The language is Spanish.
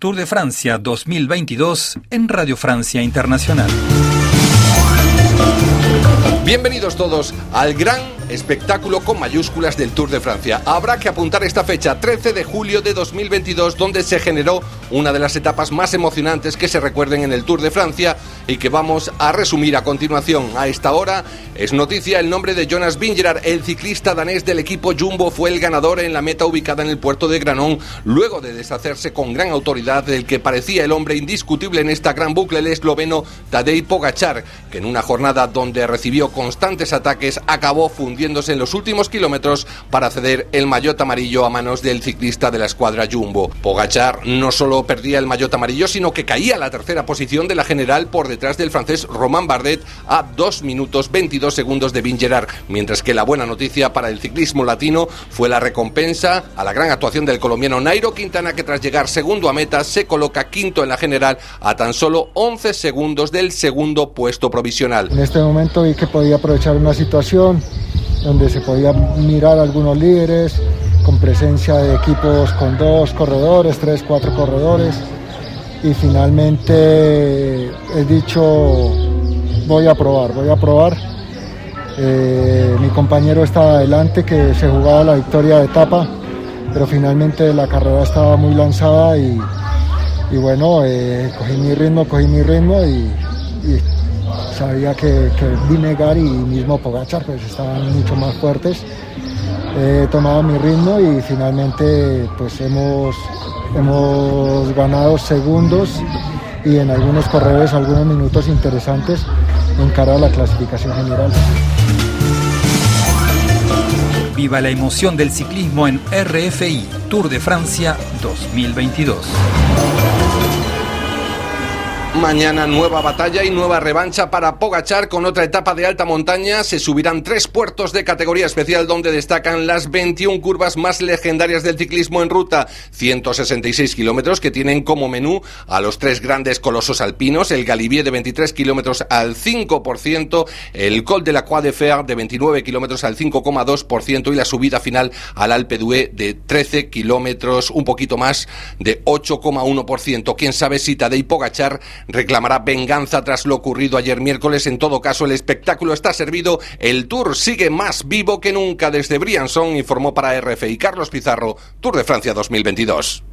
Tour de Francia 2022 en Radio Francia Internacional. Bienvenidos todos al gran espectáculo con mayúsculas del Tour de Francia. Habrá que apuntar esta fecha, 13 de julio de 2022, donde se generó una de las etapas más emocionantes que se recuerden en el Tour de Francia y que vamos a resumir a continuación. A esta hora es noticia el nombre de Jonas Vingegaard, el ciclista danés del equipo Jumbo, fue el ganador en la meta ubicada en el puerto de Granón, luego de deshacerse con gran autoridad del que parecía el hombre indiscutible en esta gran bucle, el esloveno Tadej Pogachar, que en una jornada donde recibió constantes ataques acabó fundiéndose en los últimos kilómetros para ceder el maillot amarillo a manos del ciclista de la escuadra Jumbo. Pogachar no solo perdía el maillot amarillo, sino que caía a la tercera posición de la general por detrás del francés Romain Bardet a 2 minutos 22 segundos de Vingegaard, mientras que la buena noticia para el ciclismo latino fue la recompensa a la gran actuación del colombiano Nairo Quintana que tras llegar segundo a meta se coloca quinto en la general a tan solo 11 segundos del segundo puesto provisional. En este momento vi que podía aprovechar una situación donde se podía mirar algunos líderes con presencia de equipos con dos corredores, tres, cuatro corredores y finalmente he dicho voy a probar, voy a probar. Eh, mi compañero estaba adelante que se jugaba la victoria de etapa, pero finalmente la carrera estaba muy lanzada y, bueno, eh, cogí mi ritmo, cogí mi ritmo y, sabía que, que Vinegar y mismo Pogachar pues estaban mucho más fuertes. He tomado mi ritmo y finalmente pues hemos Hemos ganado segundos y en algunos corredores algunos minutos interesantes en cara a la clasificación general. Viva la emoción del ciclismo en RFI Tour de Francia 2022. Mañana nueva batalla y nueva revancha para Pogachar con otra etapa de alta montaña. Se subirán tres puertos de categoría especial donde destacan las 21 curvas más legendarias del ciclismo en ruta. 166 kilómetros que tienen como menú a los tres grandes colosos alpinos, el Galibier de 23 kilómetros al 5%, el Col de la Croix de Fer de 29 kilómetros al 5,2% y la subida final al Alpe d'Huez de 13 kilómetros, un poquito más de 8,1%. Quién sabe si Tadej Pogachar reclamará venganza tras lo ocurrido ayer miércoles. En todo caso, el espectáculo está servido. El Tour sigue más vivo que nunca desde Briançon, informó para RFI Carlos Pizarro, Tour de Francia 2022.